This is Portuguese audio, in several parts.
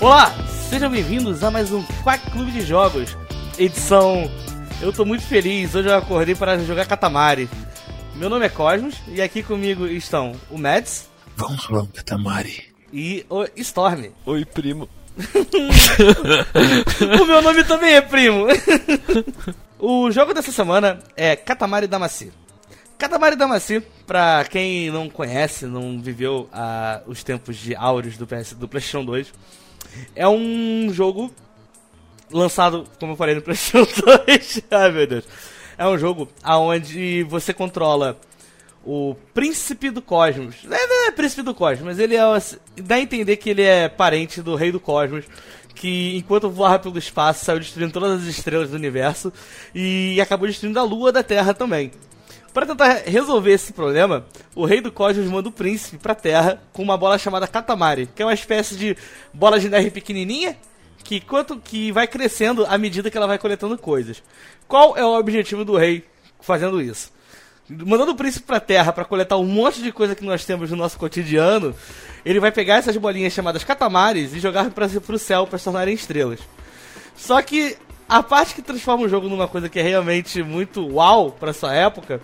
Olá, sejam bem-vindos a mais um Quack Clube de Jogos, edição. Eu tô muito feliz, hoje eu acordei para jogar Katamari. Meu nome é Cosmos e aqui comigo estão o Mads. Vamos lá, Katamari. E o Storm. Oi, primo. o meu nome também é primo. o jogo dessa semana é Katamari Damacy. Katamari Damacy, pra quem não conhece, não viveu ah, os tempos de áureos do, PS, do PlayStation 2, é um jogo lançado, como eu falei, no PlayStation 2. Ai meu Deus. É um jogo onde você controla o Príncipe do Cosmos. É, não é Príncipe do Cosmos, mas ele é. dá a entender que ele é parente do Rei do Cosmos. Que enquanto voava pelo espaço saiu destruindo todas as estrelas do universo e acabou destruindo a lua da Terra também. Para tentar resolver esse problema, o rei do Cosmos manda o príncipe para a Terra com uma bola chamada Katamari, que é uma espécie de bola de neve pequenininha que quanto que vai crescendo à medida que ela vai coletando coisas. Qual é o objetivo do rei fazendo isso? Mandando o príncipe para a Terra para coletar um monte de coisa que nós temos no nosso cotidiano, ele vai pegar essas bolinhas chamadas catamares e jogar para o céu para se tornarem estrelas. Só que a parte que transforma o jogo numa coisa que é realmente muito uau para sua época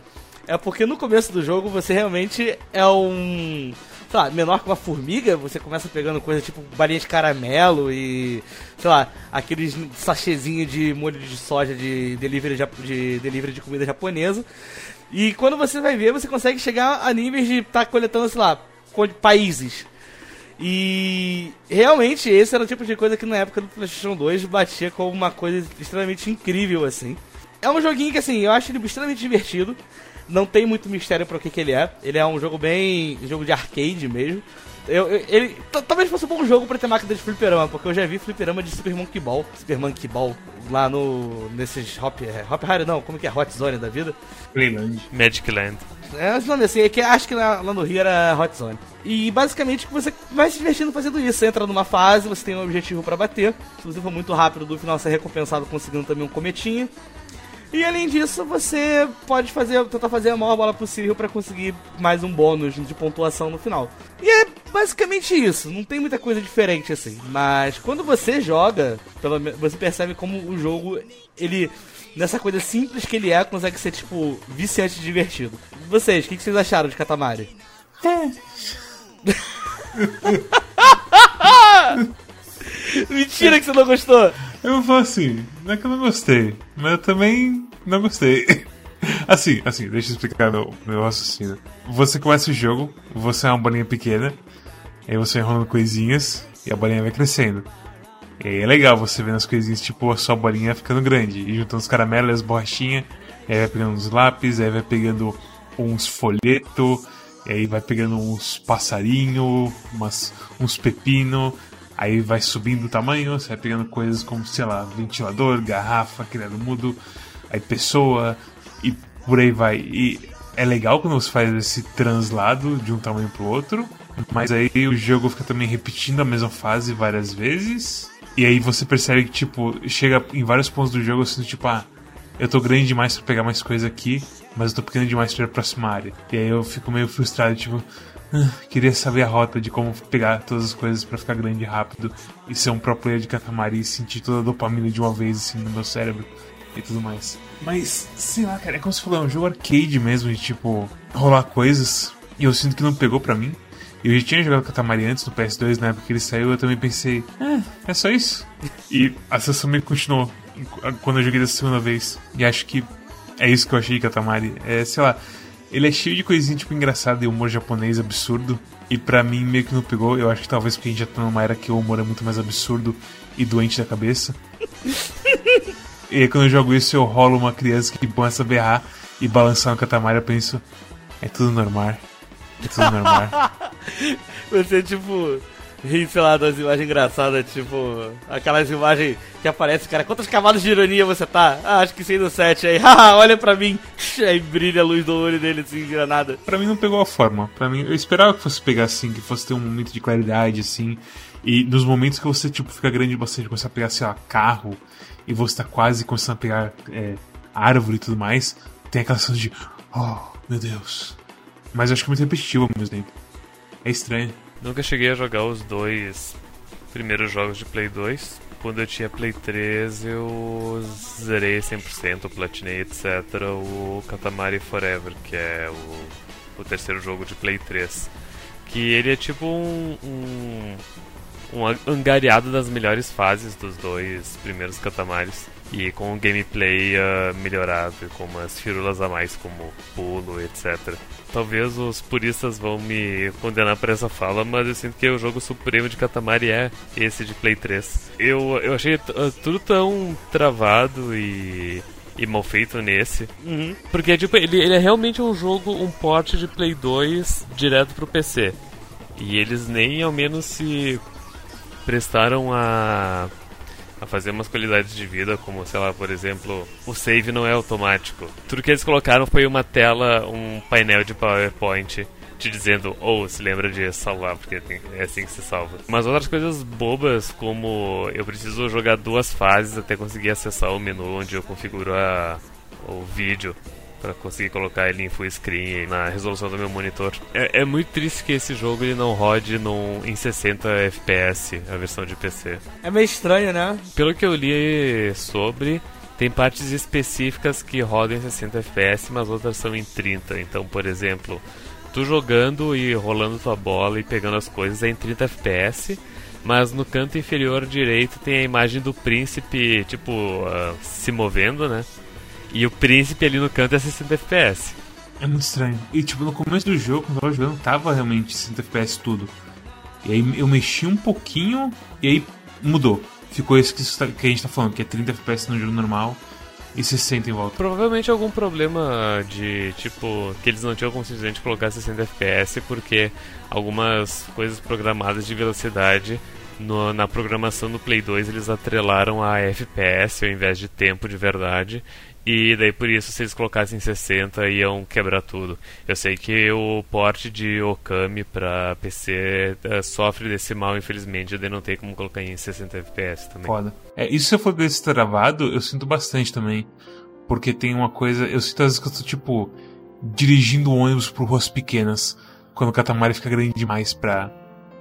é porque no começo do jogo você realmente é um. Sei lá, menor que uma formiga, você começa pegando coisa tipo balinha de caramelo e. sei lá, aqueles sachêzinhos de molho de soja de delivery de, de, delivery de comida japonesa. E quando você vai ver, você consegue chegar a níveis de estar tá coletando, sei lá, países. E realmente esse era o tipo de coisa que na época do PlayStation 2 batia como uma coisa extremamente incrível assim. É um joguinho que assim, eu acho ele extremamente divertido. Não tem muito mistério para o que, que ele é. Ele é um jogo bem. jogo de arcade mesmo. Eu, eu, ele talvez fosse um bom jogo pra ter máquina de fliperama, porque eu já vi fliperama de Super Monkey Ball, Super Monkey Ball, lá no. nesses Hop. É, Hop Harry não, como que é? Hot Zone da vida? Playland. Magic Land. É, esse nome assim, é que acho que lá, lá no Rio era Hot Zone. E basicamente você vai se divertindo fazendo isso. Você entra numa fase, você tem um objetivo para bater. Se você for muito rápido, no final você é recompensado conseguindo também um cometinho. E além disso, você pode fazer, tentar fazer a maior bola possível para conseguir mais um bônus de pontuação no final. E é basicamente isso, não tem muita coisa diferente assim. Mas quando você joga, você percebe como o jogo, ele nessa coisa simples que ele é, consegue ser tipo viciante e divertido. Vocês, o que, que vocês acharam de Katamari? É. Mentira que você não gostou! Eu vou assim, não é que eu não gostei, mas eu também não gostei. Assim, assim, deixa eu explicar meu, meu raciocínio. Você começa o jogo, você é uma bolinha pequena, aí você vai enrolando coisinhas e a bolinha vai crescendo. E é legal você vendo as coisinhas, tipo, a sua bolinha ficando grande, e juntando os caramelos, as borrachinhas, aí vai pegando uns lápis, aí vai pegando uns folhetos, aí vai pegando uns passarinho, umas, uns pepino, aí vai subindo o tamanho, você vai pegando coisas como, sei lá, ventilador, garrafa, criado mudo, aí pessoa, e por aí vai. E é legal quando você faz esse translado de um tamanho pro outro, mas aí o jogo fica também repetindo a mesma fase várias vezes. E aí você percebe que, tipo, chega em vários pontos do jogo assim, tipo, ah, eu tô grande demais para pegar mais coisa aqui, mas eu tô pequeno demais pra ir pra próxima área. E aí eu fico meio frustrado, tipo, queria saber a rota de como pegar todas as coisas para ficar grande rápido e ser um pro player de Katamari e sentir toda a dopamina de uma vez assim no meu cérebro e tudo mais. Mas, sei lá, cara, é como se falou, é um jogo arcade mesmo, de tipo, rolar coisas. E eu sinto que não pegou pra mim. Eu já tinha jogado Katamari antes no PS2, na época que ele saiu, eu também pensei, é, é só isso. E a sensação meio continuou quando eu joguei dessa segunda vez. E acho que é isso que eu achei de Katamari. É, sei lá, ele é cheio de coisinha tipo engraçada e humor japonês absurdo. E pra mim meio que não pegou. Eu acho que talvez porque a gente já tá numa era que o humor é muito mais absurdo e doente da cabeça. e aí quando eu jogo isso eu rolo uma criança que começa a berrar e balançar no Katamari eu penso, é tudo normal. É tudo normal. Você tipo ri, sei lá, das imagens engraçadas, tipo, aquelas imagens que aparece, cara, quantos cavalos de ironia você tá? Ah, acho que 6 no 7 aí, haha, olha pra mim, aí brilha a luz do olho dele assim, granada. Pra mim não pegou a forma, pra mim, eu esperava que fosse pegar assim, que fosse ter um momento de claridade assim, E nos momentos que você, tipo, fica grande bastante, começa a pegar, sei lá, carro, e você tá quase começando a pegar é, árvore e tudo mais, tem aquela sensação de, oh, meu Deus. Mas acho que é muito repetitivo ao mesmo tempo. É estranho. Nunca cheguei a jogar os dois primeiros jogos de Play 2. Quando eu tinha Play 3, eu zerei 100%, platinei, etc. O Katamari Forever, que é o, o terceiro jogo de Play 3. Que ele é tipo um, um, um angariado das melhores fases dos dois primeiros Katamaris. E com o gameplay uh, melhorado, com umas firulas a mais como pulo, etc. Talvez os puristas vão me condenar por essa fala, mas eu sinto que o jogo supremo de Katamari é esse de Play 3. Eu, eu achei tudo tão travado e e mal feito nesse. Uhum. Porque tipo, ele, ele é realmente um jogo, um porte de Play 2 direto pro PC. E eles nem ao menos se prestaram a a fazer umas qualidades de vida, como, sei lá, por exemplo, o save não é automático. Tudo que eles colocaram foi uma tela, um painel de PowerPoint te dizendo, ou oh, se lembra de salvar, porque é assim que se salva. Mas outras coisas bobas, como eu preciso jogar duas fases até conseguir acessar o menu onde eu configuro a, o vídeo para conseguir colocar ele em full screen na resolução do meu monitor. É, é, muito triste que esse jogo ele não rode num, em 60 FPS, a versão de PC. É meio estranho, né? Pelo que eu li sobre, tem partes específicas que rodam em 60 FPS, mas outras são em 30. Então, por exemplo, tu jogando e rolando tua bola e pegando as coisas é em 30 FPS. Mas no canto inferior direito tem a imagem do príncipe, tipo, uh, se movendo, né? E o príncipe ali no canto é 60 FPS. É muito estranho. E tipo, no começo do jogo, quando eu tava jogando, tava realmente 60 FPS tudo. E aí eu mexi um pouquinho e aí mudou. Ficou isso que, tá, a gente tá falando, que é 30 FPS no jogo normal e 60 em volta. Provavelmente algum problema de tipo que eles não tinham como simplesmente colocar 60 FPS porque algumas coisas programadas de velocidade no, na programação do Play 2 eles atrelaram a FPS ao invés de tempo de verdade e daí por isso, se eles colocassem 60, iam quebrar tudo. Eu sei que o porte de Okami para PC uh, eh, sofre desse mal, infelizmente, daí não como colocar em 60 FPS também. Foda. É, isso se eu for travado, eu sinto bastante também. Porque tem uma coisa. Eu sinto às vezes que eu tô, tipo, dirigindo ônibus por ruas pequenas. Quando o Katamari fica grande demais pra,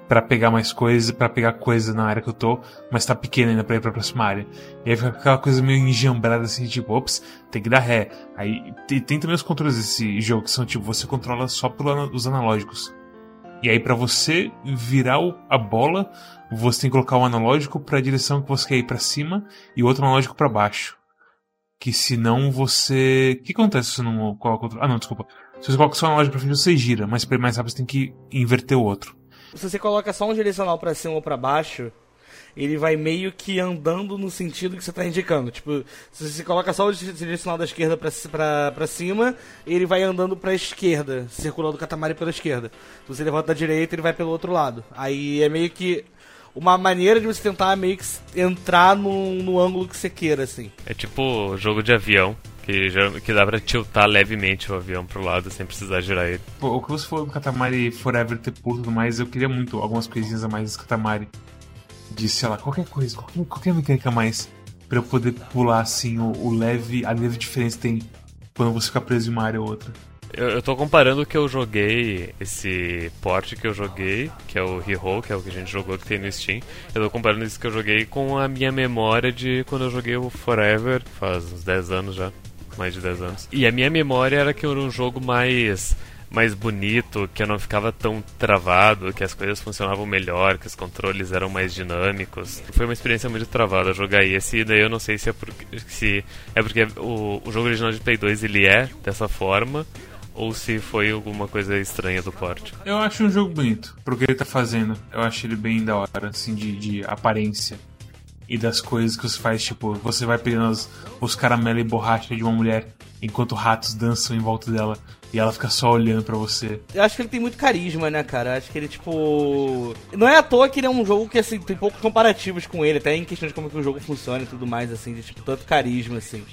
para pegar mais coisas, para pegar coisa na área que eu tô, mas tá pequena ainda pra ir pra próxima área. E aí fica aquela coisa meio enjambrada assim, tipo, ops, tem que dar ré. Aí tem, tem também os controles desse jogo que são tipo, você controla só pelos analógicos. E aí para você virar o, a bola, você tem que colocar o analógico para a direção que você quer ir para cima e o outro analógico para baixo. Que senão você. O que acontece se você não coloca o controle? Ah, não, desculpa. Se você coloca só o analógico pra frente, você gira, mas pra ir mais rápido você tem que inverter o outro se você coloca só um direcional para cima ou para baixo, ele vai meio que andando no sentido que você está indicando. Tipo, se você coloca só o direcional da esquerda para cima, ele vai andando para a esquerda, circulando o catamari pela esquerda. Se você levanta da direita, ele vai pelo outro lado. Aí é meio que uma maneira de você tentar meio que entrar no, no ângulo que você queira, assim. É tipo jogo de avião que, já, que dá pra tiltar levemente o avião pro lado sem precisar girar ele. Pô, o que você falou do Katamari Forever ter e tudo mais, eu queria muito algumas coisinhas a mais desse Katamari. De, sei lá, qualquer coisa, qualquer, qualquer mecânica a mais. Pra eu poder pular assim o, o leve, a leve diferença que tem quando você fica preso em uma área ou outra. Eu, eu tô comparando o que eu joguei, esse porte que eu joguei, que é o Hero, que é o que a gente jogou que tem no Steam. Eu tô comparando isso que eu joguei com a minha memória de quando eu joguei o Forever, faz uns 10 anos já mais de 10 anos. E a minha memória era que era um jogo mais mais bonito, que eu não ficava tão travado, que as coisas funcionavam melhor, que os controles eram mais dinâmicos. Foi uma experiência muito travada jogar esse, e daí eu não sei se é porque, se é porque o, o jogo original de Play 2 ele é dessa forma, ou se foi alguma coisa estranha do porte. Eu acho um jogo bonito, pro que ele tá fazendo. Eu acho ele bem da hora, assim, de, de aparência e das coisas que você faz, tipo, você vai pegando os, os caramelos e borracha de uma mulher enquanto ratos dançam em volta dela e ela fica só olhando para você. Eu acho que ele tem muito carisma, né, cara? Eu acho que ele, tipo. Não é à toa que ele é um jogo que, assim, tem poucos comparativos com ele, até em questão de como que o jogo funciona e tudo mais, assim, de, tipo, tanto carisma, assim.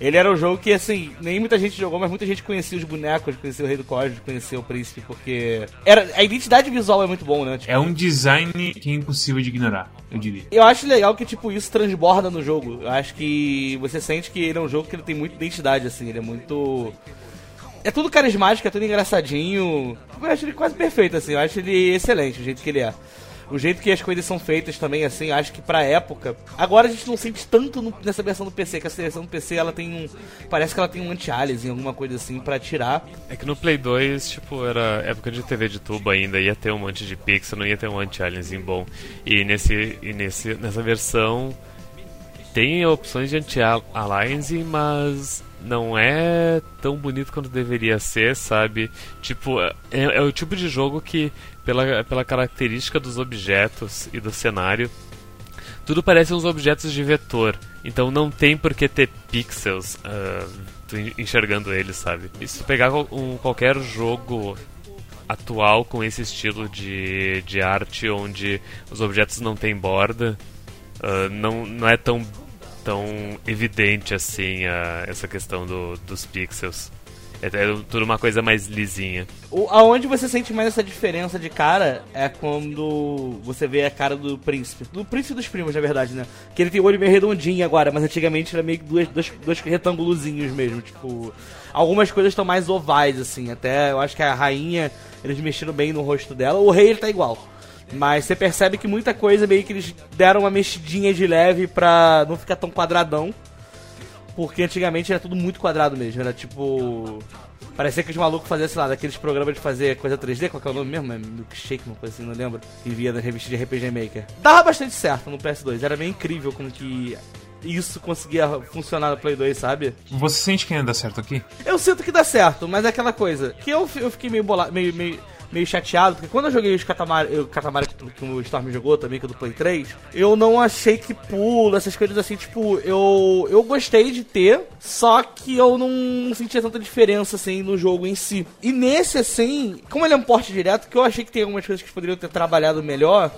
Ele era um jogo que, assim, nem muita gente jogou, mas muita gente conhecia os bonecos, conhecia o Rei do Código, conhecia o Príncipe, porque... Era, a identidade visual é muito bom, né? Tipo, é um design que é impossível de ignorar, eu diria. Eu acho legal que, tipo, isso transborda no jogo. Eu acho que você sente que ele é um jogo que ele tem muita identidade, assim, ele é muito... É tudo carismático, é tudo engraçadinho. Eu acho ele quase perfeito, assim. Eu acho ele excelente, o jeito que ele é o jeito que as coisas são feitas também, assim, acho que pra época. Agora a gente não sente tanto no, nessa versão do PC, que essa versão do PC ela tem um. Parece que ela tem um anti-aliasing, alguma coisa assim, pra tirar. É que no Play 2, tipo, era época de TV de tubo ainda, ia ter um monte de pixel, não ia ter um anti-aliasing bom. E, nesse, e nesse, nessa versão tem opções de anti-aliasing, mas não é tão bonito quanto deveria ser, sabe? Tipo, é, é, o tipo de jogo que, pela, pela característica dos objetos e do cenário, tudo parece uns objetos de vetor. Então não tem por que ter pixels uh, enxergando eles, sabe? E se pegar um, qualquer jogo atual com esse estilo de, de arte onde os objetos não têm borda, uh, não, não é tão tão evidente assim a, essa questão do, dos pixels. É, é, tudo uma coisa mais lisinha. O, aonde você sente mais essa diferença de cara é quando você vê a cara do príncipe. Do príncipe dos primos, na verdade, né? Que ele tem o olho meio redondinho agora, mas antigamente era meio que dois, dois, dois retângulozinhos mesmo. Tipo, algumas coisas estão mais ovais, assim. Até eu acho que a rainha, eles mexeram bem no rosto dela. O rei, ele tá igual. Mas você percebe que muita coisa meio que eles deram uma mexidinha de leve pra não ficar tão quadradão. Porque antigamente era tudo muito quadrado mesmo. Era tipo. Parecia que os malucos faziam, sei lá, daqueles programas de fazer coisa 3D, qual que é o nome mesmo? É Milkshake, uma coisa assim, não lembro. Que via da revista de RPG Maker. Dava bastante certo no PS2, era bem incrível como que isso conseguia funcionar no Play 2, sabe? Você sente que ainda dá certo aqui? Eu sinto que dá certo, mas é aquela coisa. Que eu, eu fiquei meio bolado, meio, meio meio chateado, porque quando eu joguei os Katamari, o Katamari que o Storm jogou também, que é do Play 3, eu não achei que pula, essas coisas assim, tipo, eu, eu gostei de ter, só que eu não sentia tanta diferença, assim, no jogo em si. E nesse, assim, como ele é um porte direto, que eu achei que tem algumas coisas que poderiam ter trabalhado melhor,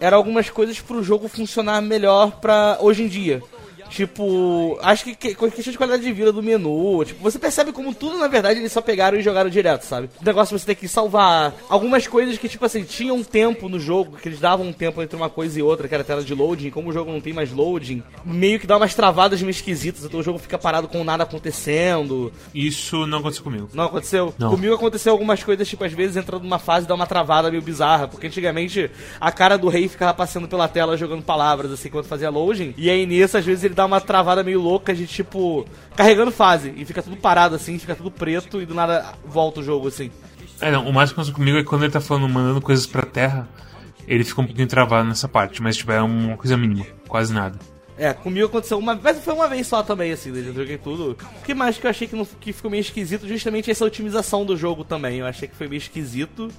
eram algumas coisas pro jogo funcionar melhor pra hoje em dia. Tipo, acho que, que questão de qualidade de vida do menu, tipo, você percebe como tudo, na verdade, eles só pegaram e jogaram direto, sabe? O negócio você ter que salvar. Algumas coisas que, tipo assim, tinham um tempo no jogo, que eles davam um tempo entre uma coisa e outra, que era a tela de loading, como o jogo não tem mais loading, meio que dá umas travadas meio esquisitas, então o jogo fica parado com nada acontecendo. Isso não aconteceu comigo. Não aconteceu? Não. Comigo aconteceu algumas coisas, tipo, às vezes entrando numa fase e dá uma travada meio bizarra, porque antigamente a cara do rei ficava passando pela tela jogando palavras, assim, quando fazia loading, e aí nisso, às vezes ele dá uma travada meio louca de tipo. carregando fase. E fica tudo parado assim, fica tudo preto e do nada volta o jogo assim. É, não, o mais que acontece comigo é quando ele tá falando, mandando coisas pra terra, ele fica um pouquinho travado nessa parte, mas tipo, é uma coisa mínima, quase nada. É, comigo aconteceu uma vez, foi uma vez só também, assim, eu joguei tudo. O que mais que eu achei que, não, que ficou meio esquisito? Justamente essa otimização do jogo também. Eu achei que foi meio esquisito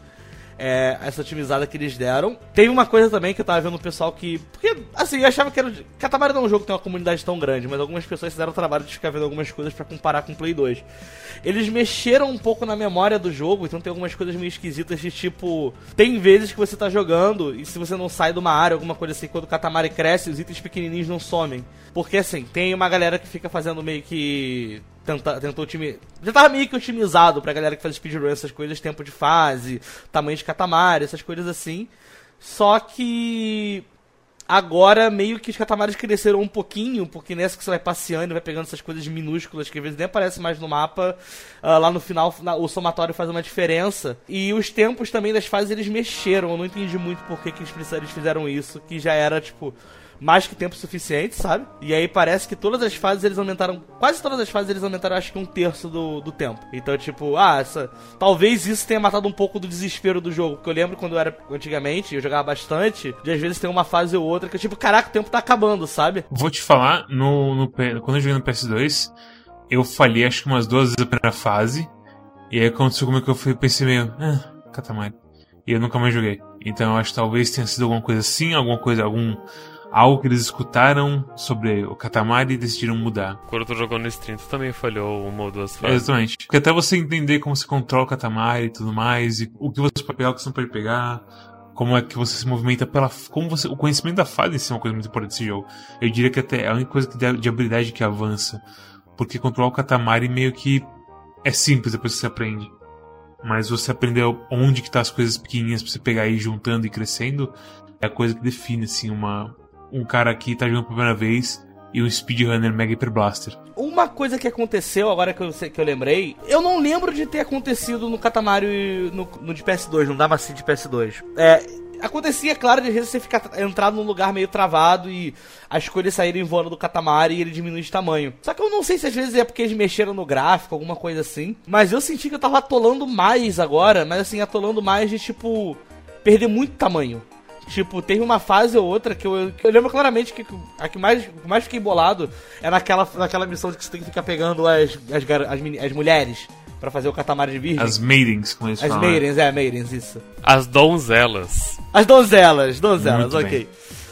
é, essa otimizada que eles deram. Teve uma coisa também que eu tava vendo o pessoal que. Porque, assim, eu achava que era. Katamari não é um jogo que tem uma comunidade tão grande, mas algumas pessoas fizeram o trabalho de ficar vendo algumas coisas para comparar com o Play 2. Eles mexeram um pouco na memória do jogo, então tem algumas coisas meio esquisitas de tipo. Tem vezes que você tá jogando e se você não sai de uma área, alguma coisa assim, quando o Katamari cresce, os itens pequenininhos não somem. Porque assim, tem uma galera que fica fazendo meio que tenta, tentou time. Já tava meio que otimizado pra galera que faz speedrun, essas coisas, tempo de fase, tamanho de catamari, essas coisas assim. Só que agora meio que os catamares cresceram um pouquinho, porque nessa que você vai passeando, vai pegando essas coisas minúsculas que às vezes nem aparecem mais no mapa, uh, lá no final o somatório faz uma diferença. E os tempos também das fases eles mexeram, eu não entendi muito por que, que eles fizeram isso, que já era tipo mais que tempo suficiente, sabe? E aí parece que todas as fases eles aumentaram. Quase todas as fases eles aumentaram acho que um terço do, do tempo. Então, tipo, ah, essa, talvez isso tenha matado um pouco do desespero do jogo. Porque eu lembro quando eu era antigamente, eu jogava bastante, de às vezes tem uma fase ou outra que, tipo, caraca, o tempo tá acabando, sabe? Vou te falar, no, no quando eu joguei no PS2, eu falhei acho que umas duas vezes a primeira fase. E aí aconteceu como que eu fui, pensei meio, ah, Katamari. E eu nunca mais joguei. Então eu acho que talvez tenha sido alguma coisa assim, alguma coisa, algum algo que eles escutaram sobre o Katamari e decidiram mudar. Quando tu jogou no stream, tu também falhou uma ou duas fases. Exatamente. Porque até você entender como se controla o Katamari e tudo mais, e o que você pode pegar, o que você não pode pegar, como é que você se movimenta pela. Como você. O conhecimento da fase é uma coisa muito importante desse jogo. Eu diria que até é a única coisa que, de habilidade que avança porque controlar o Katamari meio que é simples depois que você aprende. Mas você aprender onde que tá as coisas pequenininhas pra você pegar e ir juntando e crescendo é a coisa que define, assim, uma, um cara aqui tá jogando pela primeira vez e um speedrunner Mega Hyper Blaster. Uma coisa que aconteceu, agora que eu, que eu lembrei, eu não lembro de ter acontecido no Katamari no, no de PS2, no Damacy de PS2. É, acontecia, claro, de vezes você ficar tra- entrar num lugar meio travado e as coisas saírem voando do Katamari e ele diminui de tamanho. Só que eu não sei se às vezes é porque eles mexeram no gráfico, alguma coisa assim. Mas eu senti que eu tava atolando mais agora, mas assim, atolando mais de tipo. perder muito tamanho. Tipo, teve uma fase ou outra que eu, que eu lembro claramente que a que mais, que mais fiquei bolado é naquela, naquela missão de que você tem que ficar pegando as, as, gar- as, as mulheres pra fazer o Katamari de virgem. As maidens, como eles As falam. né? maidens, é, maidens, isso. As donzelas. As donzelas, donzelas, Muito ok.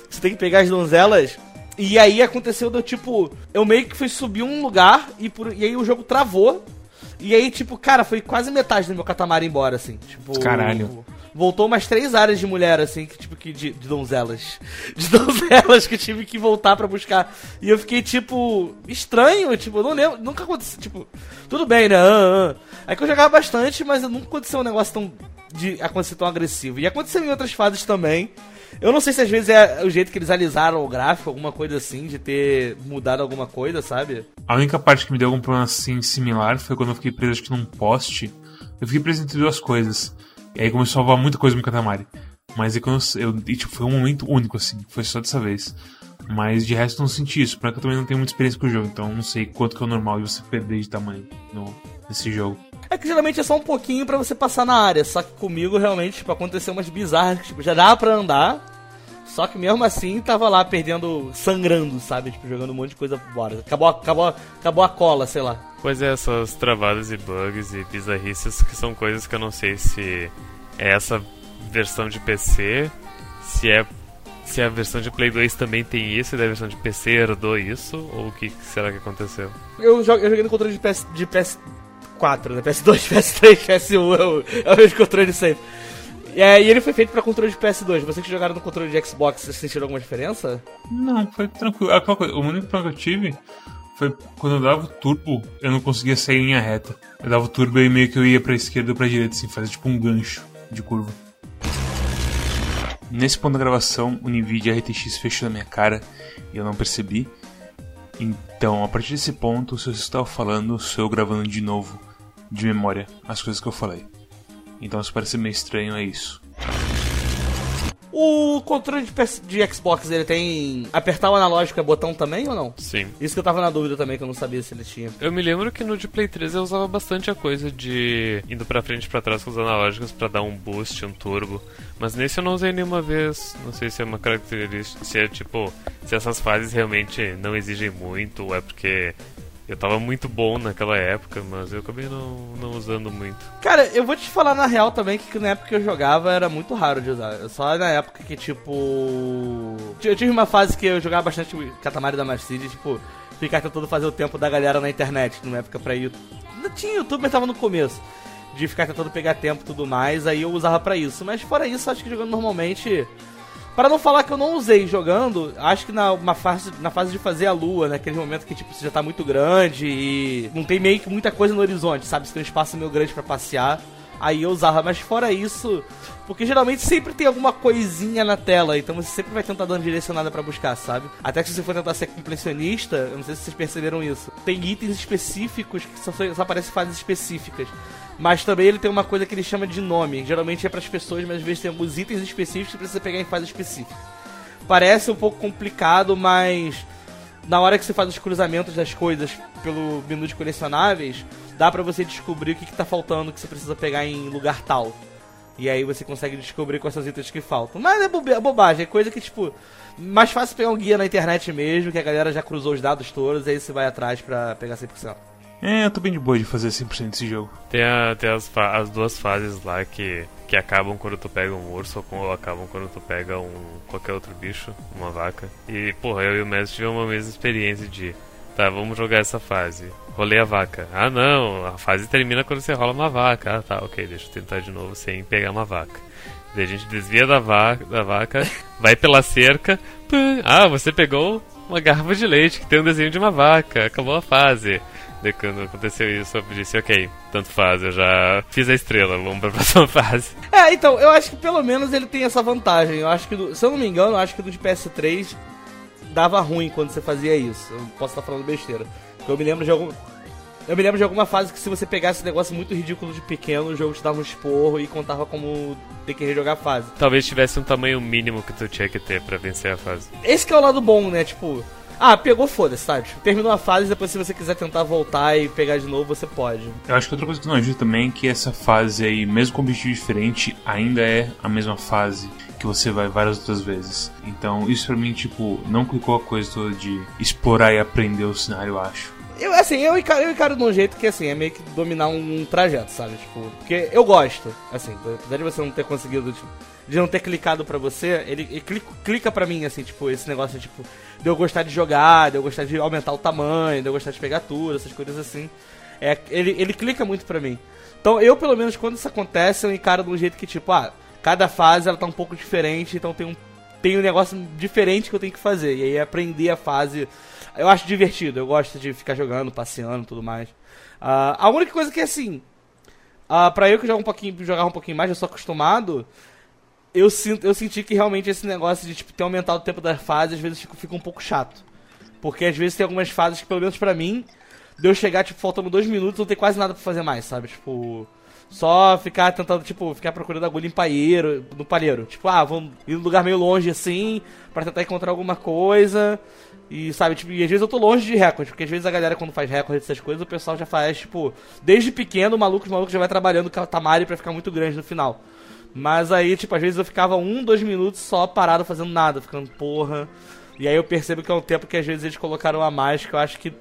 Você tem que pegar as donzelas. E aí aconteceu do tipo, eu meio que fui subir um lugar e, por, e aí o jogo travou. E aí, tipo, cara, foi quase metade do meu Katamari embora, assim. Tipo. Caralho. Voltou umas três áreas de mulher, assim, que tipo que de, de donzelas. De donzelas que tive que voltar pra buscar. E eu fiquei, tipo, estranho, tipo, eu não lembro. Nunca aconteceu, tipo, tudo bem, né? Ah, ah. Aí que eu jogava bastante, mas nunca aconteceu um negócio tão. de acontecer tão agressivo. E aconteceu em outras fases também. Eu não sei se às vezes é o jeito que eles alisaram o gráfico, alguma coisa assim, de ter mudado alguma coisa, sabe? A única parte que me deu algum problema assim similar foi quando eu fiquei preso acho que num poste. Eu fiquei preso entre duas coisas. E aí começou a voar muita coisa no Katamari. Mas quando eu, eu- e, tipo, foi um momento único, assim. Foi só dessa vez. Mas de resto não senti isso. Porque eu também não tenho muita experiência com o jogo. Então não sei quanto que é o normal de você perder de tamanho no, nesse jogo. É que geralmente é só um pouquinho pra você passar na área, só que comigo realmente, tipo, aconteceu umas bizarras tipo, já dava pra andar, só que mesmo assim tava lá perdendo, sangrando, sabe? Tipo, jogando um monte de coisa fora. Acabou, a- acabou, acabou a cola, sei lá. Pois é, essas travadas e bugs e bizarrices que são coisas que eu não sei se é essa versão de PC, se é se a versão de Play 2 também tem isso e da versão de PC herdou isso, ou o que será que aconteceu? Eu, jo- eu joguei no controle de, PS, de PS4, né? PS2, PS3, PS1, é o, é o mesmo controle sempre. E, é, e ele foi feito pra controle de PS2. Vocês que jogaram no controle de Xbox, vocês sentiram alguma diferença? Não, foi tranquilo. Coisa, o único problema que eu tive foi quando eu dava o turbo, eu não conseguia sair em linha reta. Eu dava o turbo e meio que eu ia pra esquerda ou pra direita, assim, fazia tipo um gancho de curva. Nesse ponto da gravação, o NVIDIA RTX fechou na minha cara e eu não percebi. Então, a partir desse ponto, se você estava falando, sou eu gravando de novo, de memória, as coisas que eu falei. Então, se parecer meio estranho, é isso. O controle de, PS de Xbox, ele tem apertar o analógico é botão também ou não? Sim. Isso que eu tava na dúvida também, que eu não sabia se ele tinha. Eu me lembro que no de Play 3 eu usava bastante a coisa de indo pra frente e pra trás com os analógicos pra dar um boost, um turbo. Mas nesse eu não usei nenhuma vez. Não sei se é uma característica, se é tipo, se essas fases realmente não exigem muito, ou é porque eu tava muito bom naquela época, mas eu acabei não, não usando muito. Cara, eu vou te falar na real também que na época que eu jogava era muito raro de usar. Só na época que, tipo. Eu tive uma fase que eu jogava bastante Katamari da City, tipo, ficar tentando fazer o tempo da galera na internet, numa época pra YouTube. Não tinha YouTube, mas tava no começo. De ficar tentando pegar tempo e tudo mais, aí eu usava pra isso. Mas fora isso, acho que jogando normalmente. Para não falar que eu não usei jogando, acho que na, fase, na fase de fazer a lua, naquele momento que tipo, você já tá muito grande e não tem meio que muita coisa no horizonte, sabe? Você tem um espaço meio grande pra passear. Aí eu usava, mas fora isso, porque geralmente sempre tem alguma coisinha na tela, então você sempre vai tentar dar uma direcionada pra buscar, sabe? Até que se você for tentar ser completionista, eu não sei se vocês perceberam isso, tem itens específicos que só, só aparecem em fases específicas. Mas também ele tem uma coisa que ele chama de nome. Geralmente é para as pessoas, mas às vezes tem alguns itens específicos que precisa pegar em fase específica. Parece um pouco complicado, mas na hora que você faz os cruzamentos das coisas pelo menu de colecionáveis, dá pra você descobrir o que, que tá faltando que você precisa pegar em lugar tal. E aí você consegue descobrir quais são os itens que faltam. Mas é, é bobagem, é coisa que, tipo, mais fácil pegar um guia na internet mesmo, que a galera já cruzou os dados todos, e aí você vai atrás pra pegar 100%. É, eu tô bem de boa de fazer 100% desse jogo. Tem, a- tem as, as duas fases lá que, que acabam quando tu pega um urso ou, ou acabam quando tu pega um qualquer outro bicho, uma vaca. E, porra, eu e o mestre tivemos uma mesma experiência de tá, vamos jogar essa fase. Rolei a vaca. Ah, não, a fase termina quando você rola uma vaca. Ah, tá, ok, deixa eu tentar de novo sem pegar uma vaca. Daí a gente desvia da vaca, da vaca vai pela cerca. pã, ah, você pegou uma garrafa de leite que tem um desenho de uma vaca. Acabou a fase. Daí quando aconteceu isso, eu disse, ok, tanto faz, eu já fiz a estrela, vamos pra próxima fase. É, então, eu acho que pelo menos ele tem essa vantagem. Eu acho que, do, se eu não me engano, eu acho que do de PS3 dava ruim quando você fazia isso. Eu posso estar falando besteira. Eu me lembro de algum. Eu me lembro de alguma fase que se você pegasse esse negócio muito ridículo de pequeno, o jogo te dava um esporro e contava como ter que rejogar a fase. Talvez tivesse um tamanho mínimo que tu tinha que ter pra vencer a fase. Esse que é o lado bom, né? Tipo, ah, pegou, foda-se, sabe? Terminou a fase, depois se você quiser tentar voltar e pegar de novo, você pode. Eu acho que outra coisa que não ajuda também é que essa fase aí, mesmo com objetivo diferente, ainda é a mesma fase que você vai várias outras vezes. Então, isso pra mim, tipo, não clicou a coisa toda de explorar e aprender o cenário, eu acho. Eu, assim, eu encaro, eu encaro de um jeito que, assim, é meio que dominar um, um trajeto, sabe? Tipo, porque eu gosto, assim, apesar de você não ter conseguido, tipo, de não ter clicado pra você, ele, ele clica, clica pra mim, assim, tipo, esse negócio, tipo, de eu gostar de jogar, de eu gostar de aumentar o tamanho, de eu gostar de pegar tudo, essas coisas assim. É, ele, ele clica muito pra mim. Então, eu, pelo menos, quando isso acontece, eu encaro de um jeito que, tipo, ah, cada fase ela tá um pouco diferente, então tem um, tem um negócio diferente que eu tenho que fazer. E aí, aprender a fase eu acho divertido, eu gosto de ficar jogando, passeando e tudo mais. Uh, a única coisa que, assim, uh, pra eu que jogo um pouquinho, jogar um pouquinho mais, eu sou acostumado, eu, sinto, eu senti que realmente esse negócio de tipo, ter aumentado o tempo da fase, às vezes fica, fica um pouco chato. Porque às vezes tem algumas fases que, pelo menos pra mim, de eu chegar, tipo, faltando dois minutos, não tem quase nada pra fazer mais, sabe? Tipo, só ficar tentando, tipo, ficar procurando agulha em palheiro, no palheiro. Tipo, ah, vamos ir num lugar meio longe assim, para tentar encontrar alguma coisa. E sabe, tipo, e às vezes eu tô longe de recorde, porque às vezes a galera quando faz recorde dessas coisas, o pessoal já faz, tipo, desde pequeno, o maluco, o maluco já vai trabalhando com a Tamari pra ficar muito grande no final. Mas aí, tipo, às vezes eu ficava um, dois minutos só parado fazendo nada, ficando porra. E aí eu percebo que é um tempo que às vezes eles colocaram a mais, que eu acho que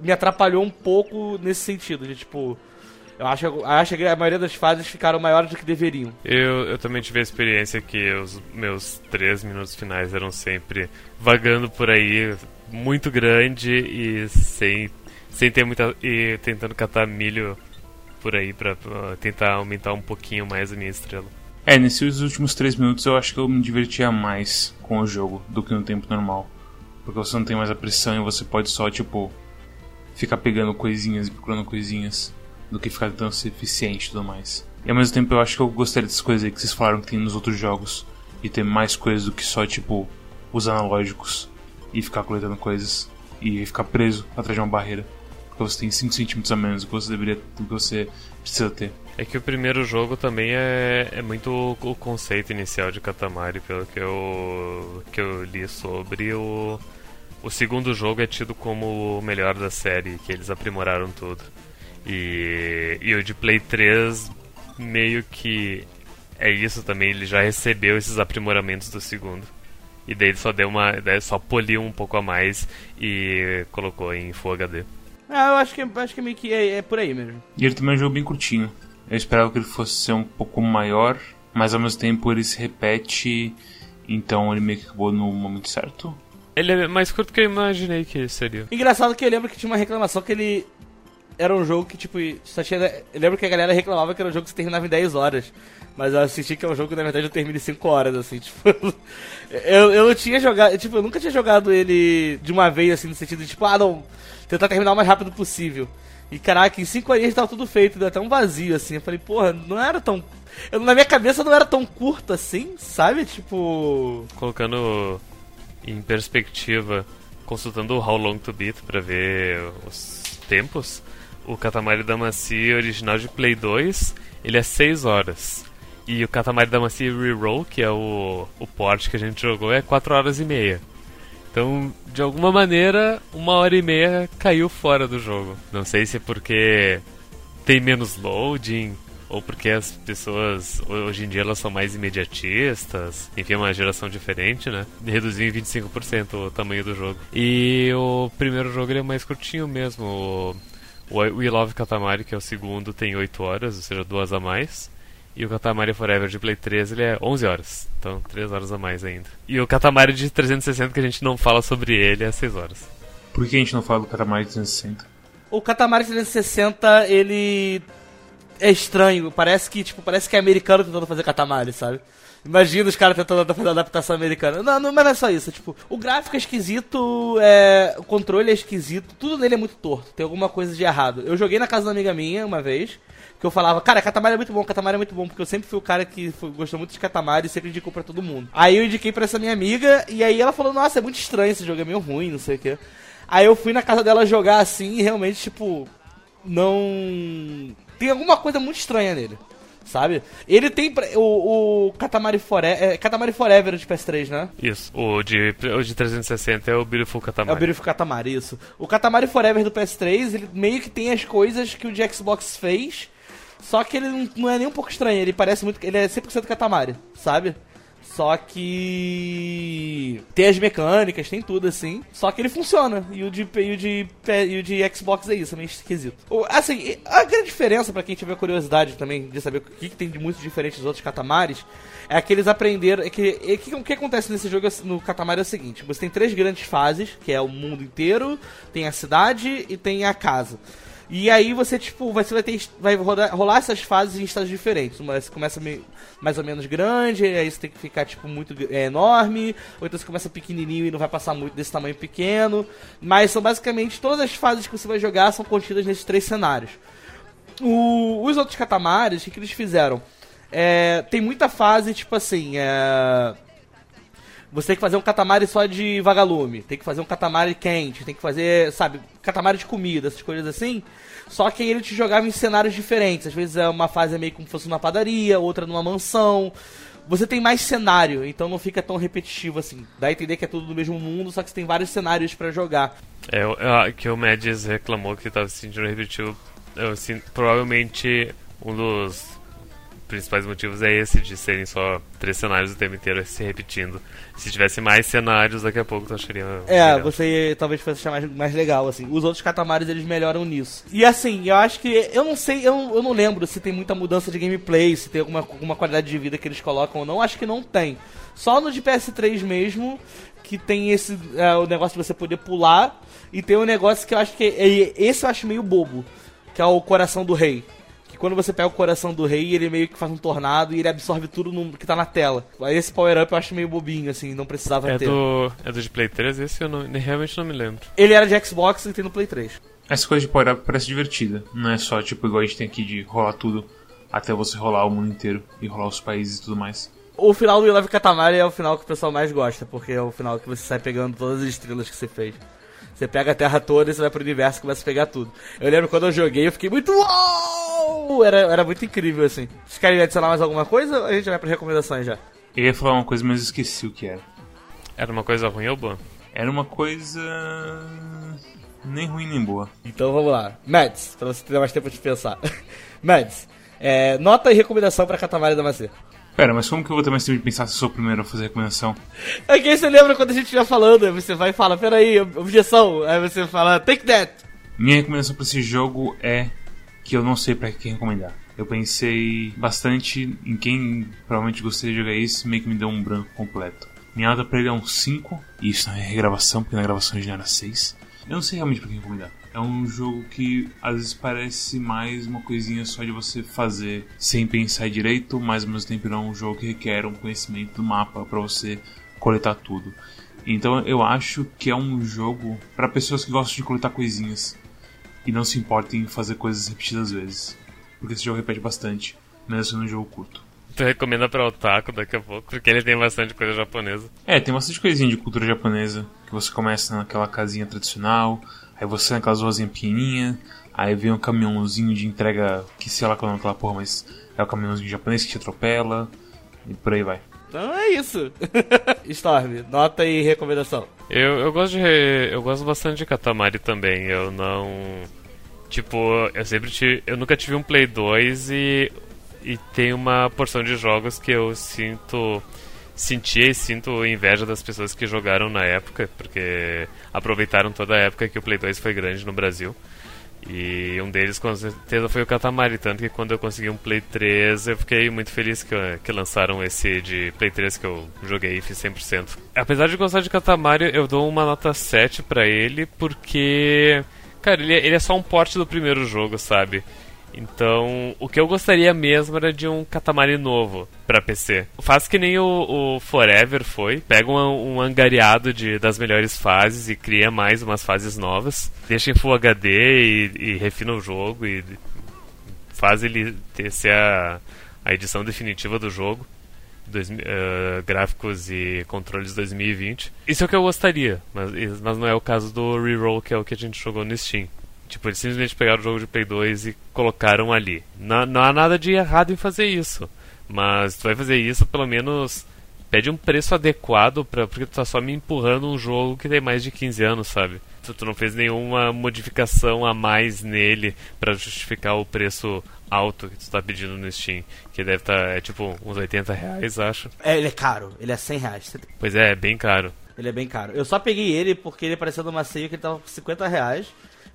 me atrapalhou um pouco nesse sentido, de tipo, eu acho, eu acho que a maioria das fases ficaram maiores do que deveriam. Eu, eu também tive a experiência que os meus três minutos finais eram sempre vagando por aí, muito grande e sem, sem ter muita. e tentando catar milho por aí pra, pra tentar aumentar um pouquinho mais a minha estrela. É, nesses últimos três minutos eu acho que eu me divertia mais com o jogo do que no tempo normal. Porque você não tem mais a pressão e você pode só, tipo, ficar pegando coisinhas e procurando coisinhas do que ficar ser eficiente e tudo mais. E ao mesmo tempo eu acho que eu gostaria dessas coisas aí que vocês falaram que tem nos outros jogos. E ter mais coisas do que só, tipo, os analógicos e ficar coletando coisas e ficar preso atrás de uma barreira. Porque você tem 5 centímetros a menos do que você deveria do que você precisa ter. É que o primeiro jogo também é, é muito o, conceito inicial de Katamari, pelo que eu, que eu li sobre. O, o segundo jogo é tido como o melhor da série, que eles aprimoraram tudo. E, e o de Play 3 meio que é isso também, ele já recebeu esses aprimoramentos do segundo. E daí ele só deu uma. Daí só poliu um pouco a mais e colocou em Full HD. Ah, eu acho que, acho que meio que é, é por aí mesmo. E ele também é um jogo bem curtinho. Eu esperava que ele fosse ser um pouco maior, mas ao mesmo tempo ele se repete, então ele meio que acabou no momento certo. Ele é mais curto que eu imaginei que seria. Engraçado que eu lembro que tinha uma reclamação que ele era um jogo que, tipo, só tinha. Eu lembro que a galera reclamava que era um jogo que se terminava em 10 horas. Mas eu assisti que é um jogo que na verdade eu termino em 5 horas, assim, tipo. eu, eu tinha jogado. Tipo, eu nunca tinha jogado ele de uma vez, assim, no sentido de, tipo, ah, não, tentar terminar o mais rápido possível. E caraca, em 5 horas tava tudo feito, deu até um vazio, assim. Eu falei, porra, não era tão. Eu, na minha cabeça não era tão curto assim, sabe? Tipo. Colocando em perspectiva, consultando o How Long to Beat pra ver os tempos o Katamari Damacy original de Play 2, ele é 6 horas. E o Katamari Damacy Reroll, que é o, o port que a gente jogou, é 4 horas e meia. Então, de alguma maneira, uma hora e meia caiu fora do jogo. Não sei se é porque tem menos loading, ou porque as pessoas hoje em dia elas são mais imediatistas, enfim, é uma geração diferente, né? Reduziu em 25% o tamanho do jogo. E o primeiro jogo ele é mais curtinho mesmo. O We Love Katamari, que é o segundo, tem 8 horas, ou seja, 2 a mais. E o Katamari Forever de Play 3 ele é 11 horas, então 3 horas a mais ainda. E o Katamari de 360, que a gente não fala sobre ele, é 6 horas. Por que a gente não fala do Katamari 360? O Katamari 360, ele é estranho, parece que, tipo, parece que é americano tentando fazer Katamari, sabe? Imagina os caras tentando fazer adaptação americana. Não, não, mas não é só isso. Tipo, o gráfico é esquisito, é, o controle é esquisito, tudo nele é muito torto. Tem alguma coisa de errado. Eu joguei na casa da amiga minha uma vez, que eu falava, cara, Katamari é muito bom, Katamari é muito bom, porque eu sempre fui o cara que foi, gostou muito de Katamari e sempre indicou pra todo mundo. Aí eu indiquei pra essa minha amiga, e aí ela falou, nossa, é muito estranho esse jogo, é meio ruim, não sei o quê. Aí eu fui na casa dela jogar assim e realmente, tipo, não. Tem alguma coisa muito estranha nele. Sabe? Ele tem o, o Katamari Forever. É, Katamari Forever de PS3, né? Isso. O de, o de 360 é o Beautiful Katamari. É o Beautiful Katamari, isso. O Katamari Forever do PS3, ele meio que tem as coisas que o de Xbox fez. Só que ele não, é nem um pouco estranho. Ele parece muito. Ele é 100% Katamari, sabe? Só que. Tem as mecânicas, tem tudo assim. Só que ele funciona. E o de, e o de, e o de Xbox é isso, é meio esquisito. Assim, a grande diferença para quem tiver curiosidade também de saber o que, que tem de muito diferente dos outros catamares é que eles aprenderam. É que, é que o que acontece nesse jogo no Katamari é o seguinte: você tem três grandes fases, que é o mundo inteiro, tem a cidade e tem a casa. E aí você, tipo, você vai ter. Vai rodar, rolar essas fases em estágios diferentes. Uma, você começa meio, mais ou menos grande, aí você tem que ficar, tipo, muito é, enorme. Ou então você começa pequenininho e não vai passar muito desse tamanho pequeno. Mas são basicamente todas as fases que você vai jogar são contidas nesses três cenários. O, os outros catamares, o que, que eles fizeram? É, tem muita fase, tipo assim, é, você tem que fazer um catamari só de vagalume, tem que fazer um catamari quente, tem que fazer, sabe, catamari de comida, essas coisas assim. Só que aí ele te jogava em cenários diferentes. Às vezes é uma fase meio como se fosse uma padaria, outra numa mansão. Você tem mais cenário, então não fica tão repetitivo assim. Dá a entender que é tudo do mesmo mundo, só que você tem vários cenários para jogar. É, é, que o Mads reclamou que estava se sentindo repetitivo. Eu, assim, provavelmente um dos principais motivos é esse, de serem só três cenários o tempo inteiro se repetindo. Se tivesse mais cenários, daqui a pouco tu acharia. É, melhor. você talvez fosse achar mais, mais legal, assim. Os outros catamares eles melhoram nisso. E assim, eu acho que. Eu não sei, eu, eu não lembro se tem muita mudança de gameplay, se tem alguma, alguma qualidade de vida que eles colocam ou não. Acho que não tem. Só no de PS3 mesmo, que tem esse. É, o negócio de você poder pular. E tem um negócio que eu acho que. É, esse eu acho meio bobo. Que é o coração do rei que quando você pega o coração do rei, ele meio que faz um tornado e ele absorve tudo no, que tá na tela. Aí esse power-up eu acho meio bobinho, assim, não precisava é ter. Do, é do de Play 3? Esse eu não, realmente não me lembro. Ele era de Xbox e tem no Play 3. Essa coisa de power-up parece divertida. Não é só, tipo, igual a gente tem aqui de rolar tudo até você rolar o mundo inteiro e rolar os países e tudo mais. O final do Love Katamari é o final que o pessoal mais gosta, porque é o final que você sai pegando todas as estrelas que você fez. Você pega a Terra toda e você vai pro universo e começa a pegar tudo. Eu lembro quando eu joguei, eu fiquei muito uou! Era, era muito incrível, assim. Vocês querem adicionar mais alguma coisa ou a gente vai para recomendações já? Eu ia falar uma coisa, mas esqueci o que era. Era uma coisa ruim ou boa? Era uma coisa. nem ruim nem boa. Então vamos lá. Mads, pra você ter mais tempo de pensar. Mads, é, nota e recomendação pra Catamari da Macê. Pera, mas como que eu vou ter mais tempo de pensar se sou o primeiro a fazer a recomendação? É que você lembra quando a gente estiver falando, aí você vai e fala, peraí, objeção. Aí você fala, take that. Minha recomendação pra esse jogo é que eu não sei para quem recomendar. Eu pensei bastante em quem provavelmente gostaria de jogar isso, meio que me deu um branco completo. Minha nota pra ele é um 5, e isso não é regravação, porque na gravação já era 6. Eu não sei realmente pra quem recomendar. É um jogo que às vezes parece mais uma coisinha só de você fazer sem pensar direito, mas ao mesmo tempo não é um jogo que requer um conhecimento do mapa para você coletar tudo. Então eu acho que é um jogo para pessoas que gostam de coletar coisinhas e não se importem em fazer coisas repetidas vezes, porque esse jogo repete bastante, mesmo sendo um jogo curto. Tu recomenda pra Otaku daqui a pouco, porque ele tem bastante coisa japonesa. É, tem bastante coisinha de cultura japonesa, que você começa naquela casinha tradicional, Aí você naquelas ruazinhas pequenininhas, aí vem um caminhãozinho de entrega, que sei lá qual é aquela porra, mas é o caminhãozinho japonês que te atropela, e por aí vai. Então é isso. Storm, nota e recomendação. Eu, eu gosto de eu gosto bastante de Katamari também. Eu não tipo, eu sempre tive, eu nunca tive um Play 2 e e tem uma porção de jogos que eu sinto sentia e sinto inveja das pessoas que jogaram na época, porque aproveitaram toda a época que o Play 2 foi grande no Brasil. E um deles com certeza foi o Katamari, tanto que quando eu consegui um Play 3 eu fiquei muito feliz que, que lançaram esse de Play 3 que eu joguei e fiz 100%. Apesar de gostar de Katamari, eu dou uma nota 7 para ele porque, cara, ele é, ele é só um porte do primeiro jogo, sabe? Então, o que eu gostaria mesmo era de um Katamari novo para PC. Faz que nem o, o Forever foi, pega um, um, angariado de, das melhores fases e cria mais umas fases novas, deixa em Full HD e, e refina o jogo e faz ele ter, ser a, a edição definitiva do jogo. Dois, uh, gráficos e controles 2020. Isso é o que eu gostaria, mas, mas não é o caso do Reroll, que é o que a gente jogou no Steam. Tipo, eles simplesmente pegaram o jogo de Play 2 e colocaram ali. Não, não há nada de errado em fazer isso. Mas tu vai fazer isso, pelo menos pede um preço adequado pra, porque tu tá só me empurrando um jogo que tem mais de 15 anos, sabe? Tu, tu não fez nenhuma modificação a mais nele para justificar o preço alto que tu tá pedindo no Steam. Que deve estar, tá, é tipo, uns 80 reais, acho. É, ele é caro, ele é 100 reais. Pois é, é bem caro. Ele é bem caro. Eu só peguei ele porque ele apareceu numa ceia que ele tava por 50 reais.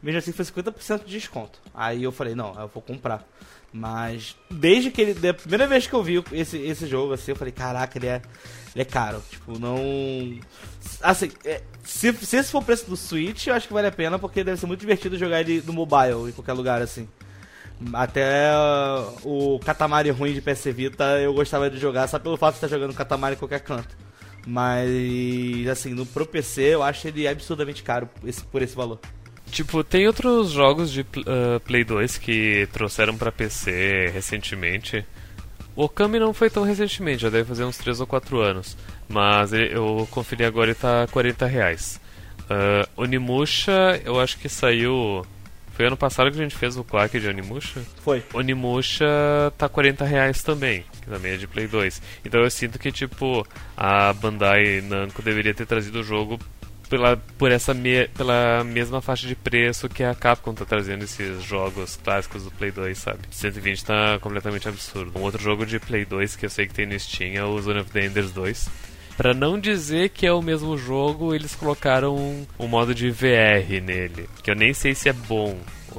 Mesmo assim foi 50% de desconto. Aí eu falei, não, eu vou comprar. Mas desde que ele. Da primeira vez que eu vi esse, esse jogo, assim, eu falei, caraca, ele é. Ele é caro. Tipo, não. Assim, é, se, se esse for o preço do Switch, eu acho que vale a pena, porque deve ser muito divertido jogar ele no mobile, em qualquer lugar, assim. Até uh, o Katamari ruim de PS Vita eu gostava de jogar só pelo fato de estar jogando Katamari em qualquer canto. Mas, assim, no pro PC eu acho ele absurdamente caro esse, por esse valor. Tipo, tem outros jogos de uh, Play 2 que trouxeram para PC recentemente. O Okami não foi tão recentemente, já deve fazer uns 3 ou 4 anos. Mas eu conferi agora e tá 40 reais. Uh, Onimusha, eu acho que saiu. Foi ano passado que a gente fez o Quack de Onimusha? Foi. Onimusha tá 40 reais também, que também é de Play 2. Então eu sinto que, tipo, a Bandai Namco deveria ter trazido o jogo pela, por essa me, pela mesma faixa de preço que a Capcom tá trazendo esses jogos clássicos do Play 2, sabe? 120 tá completamente absurdo. Um outro jogo de Play 2 que eu sei que tem no Steam é o Zone of the Enders 2. Pra não dizer que é o mesmo jogo, eles colocaram um, um modo de VR nele. Que eu nem sei se é bom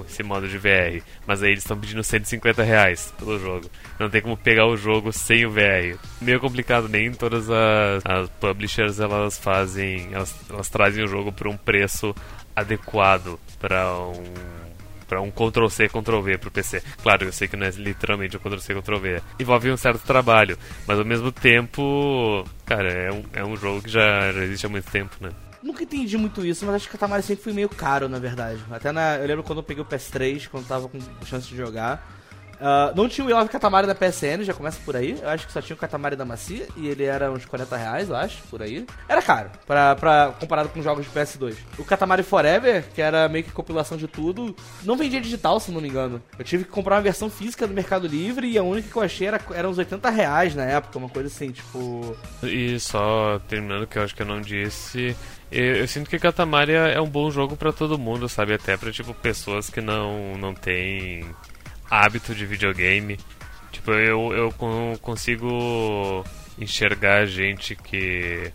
esse modo de VR. Mas aí eles estão pedindo 150 reais pelo jogo. Não tem como pegar o jogo sem o VR. Meio complicado, nem todas as, as publishers elas fazem. Elas, elas trazem o jogo por um preço adequado para um para um Ctrl-C, Ctrl-V pro PC. Claro, eu sei que não é literalmente um Ctrl-C, Ctrl-V. Envolve um certo trabalho, mas ao mesmo tempo, cara, é um, é um jogo que já, existe há muito tempo, né? nunca entendi muito isso, mas acho que Katamari sempre foi meio caro, na verdade. Até na, eu lembro quando eu peguei o PS3, quando tava com chance de jogar. Uh, não tinha o Love Katamari da PSN, já começa por aí. Eu acho que só tinha o Katamari da Macia e ele era uns 40 reais, eu acho, por aí. Era caro, pra, pra, comparado com jogos de PS2. O Katamari Forever, que era meio que compilação de tudo, não vendia digital, se não me engano. Eu tive que comprar uma versão física do Mercado Livre e a única que eu achei era, era uns 80 reais na época, uma coisa assim, tipo. E só terminando, que eu acho que eu não disse. Eu, eu sinto que Katamari é um bom jogo para todo mundo, sabe? Até pra, tipo, pessoas que não, não têm hábito de videogame. Tipo, eu, eu consigo enxergar gente que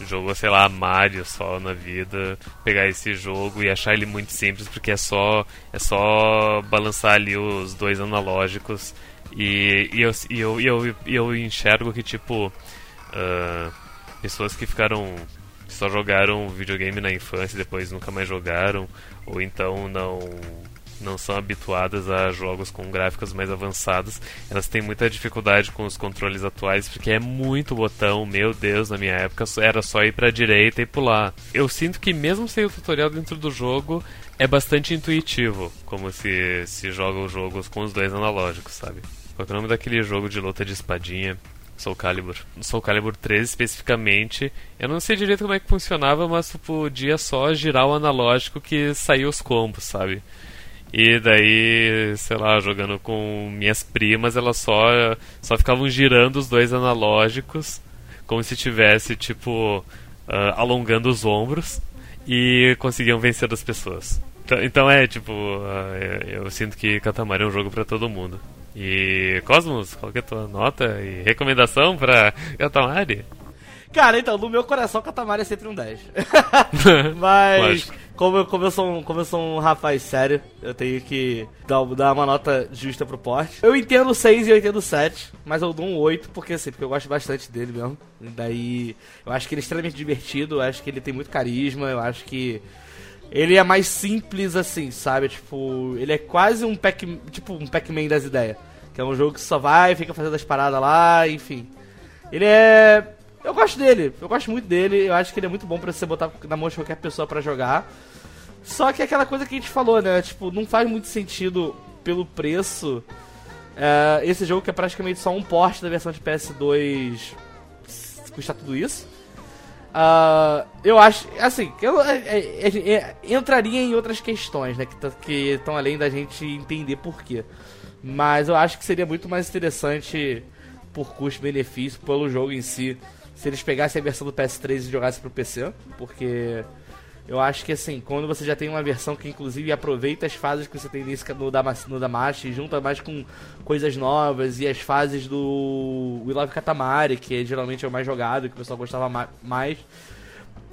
jogou, sei lá, Mario só na vida, pegar esse jogo e achar ele muito simples, porque é só é só balançar ali os dois analógicos e, e, eu, e eu, e eu, eu enxergo que, tipo, uh, pessoas que ficaram só jogaram videogame na infância e depois nunca mais jogaram, ou então não não são habituadas a jogos com gráficos mais avançados, elas têm muita dificuldade com os controles atuais porque é muito botão. Meu Deus, na minha época era só ir para direita e pular. Eu sinto que mesmo sem o tutorial dentro do jogo é bastante intuitivo, como se se joga os jogos com os dois analógicos, sabe? Qual é o nome daquele jogo de luta de espadinha? Soul Calibur. Soul Calibur 3 especificamente, eu não sei direito como é que funcionava, mas tu podia só girar o analógico que saía os combos, sabe? E daí, sei lá, jogando com minhas primas, elas só, só ficavam girando os dois analógicos, como se tivesse, tipo, uh, alongando os ombros, e conseguiam vencer as pessoas. Então, então é, tipo, uh, eu sinto que Katamari é um jogo para todo mundo. E Cosmos, qual que é a tua nota e recomendação pra Katamari? Cara, então, no meu coração, Katamari é sempre um 10. Mas, como eu, como, eu sou um, como eu sou um rapaz sério, eu tenho que dar, dar uma nota justa pro porte. Eu entendo 6 e eu entendo 7, mas eu dou um 8, porque assim, porque eu gosto bastante dele mesmo. E daí, eu acho que ele é extremamente divertido, eu acho que ele tem muito carisma, eu acho que ele é mais simples assim, sabe? Tipo, ele é quase um Pac, tipo um Pac-Man das ideias, que é um jogo que só vai, fica fazendo as paradas lá, enfim. Ele é eu gosto dele, eu gosto muito dele, eu acho que ele é muito bom para você botar na mão de qualquer pessoa para jogar. Só que é aquela coisa que a gente falou, né? Tipo, não faz muito sentido pelo preço. É, esse jogo que é praticamente só um porte da versão de PS2 custa tudo isso. Uh, eu acho, assim, eu, é, entraria em outras questões, né? Que estão além da gente entender por quê. Mas eu acho que seria muito mais interessante por custo-benefício, pelo jogo em si, se eles pegassem a versão do PS3 e jogassem pro PC, porque eu acho que assim, quando você já tem uma versão que inclusive aproveita as fases que você tem nesse, no, Damas, no Damashi, junta mais com coisas novas e as fases do We Love Katamari, que geralmente é o mais jogado, que o pessoal gostava ma mais.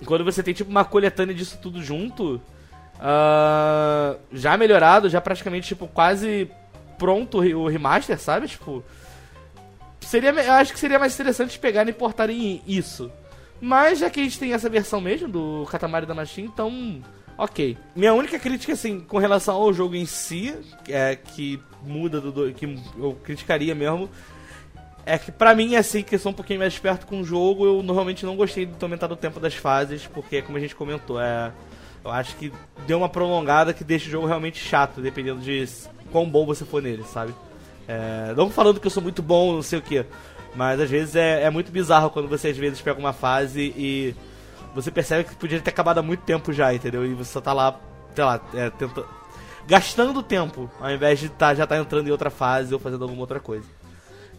Quando você tem tipo uma coletânea disso tudo junto, uh, já melhorado, já praticamente tipo quase pronto o remaster, sabe? Tipo, seria, eu acho que seria mais interessante pegar e importarem isso mas já que a gente tem essa versão mesmo do Katamari da Machine, então. Ok. Minha única crítica, assim, com relação ao jogo em si, é que muda do. que eu criticaria mesmo. É que pra mim, assim, que sou um pouquinho mais esperto com o jogo, eu normalmente não gostei de aumentar o tempo das fases, porque como a gente comentou, é. Eu acho que deu uma prolongada que deixa o jogo realmente chato, dependendo de quão bom você for nele, sabe? É, não falando que eu sou muito bom, não sei o que. Mas às vezes é, é muito bizarro quando você às vezes pega uma fase e você percebe que podia ter acabado há muito tempo já, entendeu? E você só tá lá, sei lá, é, tenta... gastando tempo, ao invés de tá, já tá entrando em outra fase ou fazendo alguma outra coisa.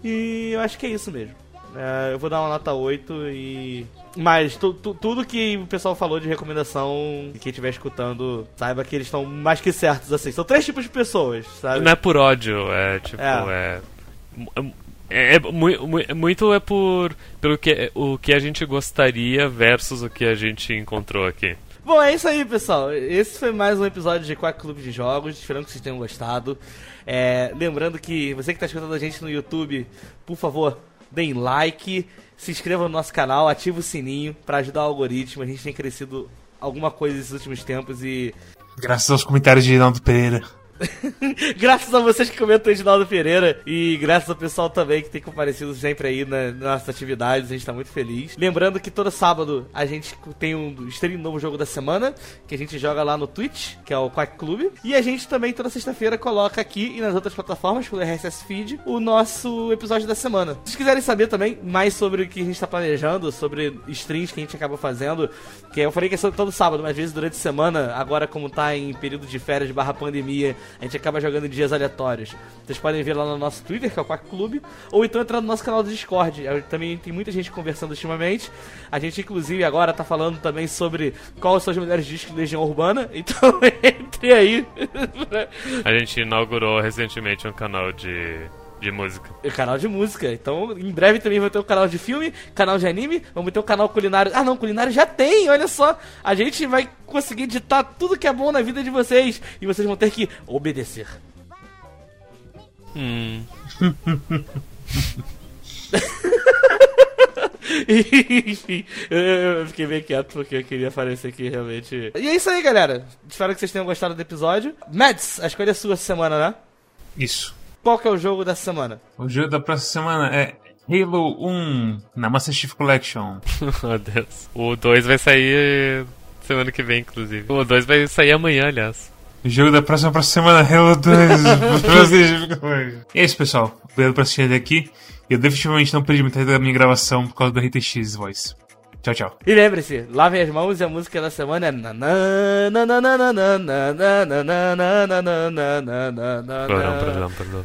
E eu acho que é isso mesmo. É, eu vou dar uma nota 8 e. Mas tu, tu, tudo que o pessoal falou de recomendação, quem estiver escutando, saiba que eles estão mais que certos assim. São três tipos de pessoas, sabe? Não é por ódio, é tipo, é. é é, é, muito é por pelo que o que a gente gostaria versus o que a gente encontrou aqui. Bom, é isso aí, pessoal. Esse foi mais um episódio de Quack Clube de Jogos. Esperando que vocês tenham gostado. É, lembrando que você que está escutando a gente no YouTube, por favor, deem like, se inscreva no nosso canal, ative o sininho para ajudar o algoritmo. A gente tem crescido alguma coisa nesses últimos tempos e. Graças aos comentários de Rinaldo Pereira. graças a vocês que comentam Edinaldo Pereira e graças ao pessoal também que tem comparecido sempre aí na, nas nossas atividades, a gente tá muito feliz. Lembrando que todo sábado a gente tem um stream novo jogo da semana, que a gente joga lá no Twitch, que é o Quack Club. E a gente também toda sexta-feira coloca aqui e nas outras plataformas, pelo RSS Feed, o nosso episódio da semana. Se vocês quiserem saber também mais sobre o que a gente tá planejando, sobre streams que a gente acaba fazendo, que eu falei que é todo sábado, mas às vezes durante a semana, agora como tá em período de férias barra pandemia, a gente acaba jogando em dias aleatórios. Vocês podem ver lá no nosso Twitter, que é o Quack Clube, ou então entrar no nosso canal do Discord. Também tem muita gente conversando ultimamente. A gente, inclusive, agora tá falando também sobre quais são os melhores discos de Legião Urbana. Então, entre aí. a gente inaugurou recentemente um canal de de música. É canal de música. Então, em breve também vai ter o um canal de filme, canal de anime, vamos ter o um canal culinário. Ah, não, culinário já tem, olha só. A gente vai conseguir editar tudo que é bom na vida de vocês e vocês vão ter que obedecer. Hum. Enfim, eu fiquei bem quieto porque eu queria aparecer aqui realmente. E é isso aí, galera. Espero que vocês tenham gostado do episódio. Mads, a escolha é sua essa semana, né? Isso. Qual que é o jogo da semana? O jogo da próxima semana é Halo 1 na Master Chief Collection. Meu Deus. O 2 vai sair semana que vem, inclusive. O 2 vai sair amanhã, aliás. O jogo da próxima, próxima semana, Halo 2. e é isso, pessoal. Obrigado por assistir até aqui. Eu definitivamente não perdi metade da minha gravação por causa do RTX Voice. Tchau, tchau. E lembre-se, lavem as mãos e a música da semana é. Perdão, perdão.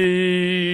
Peace.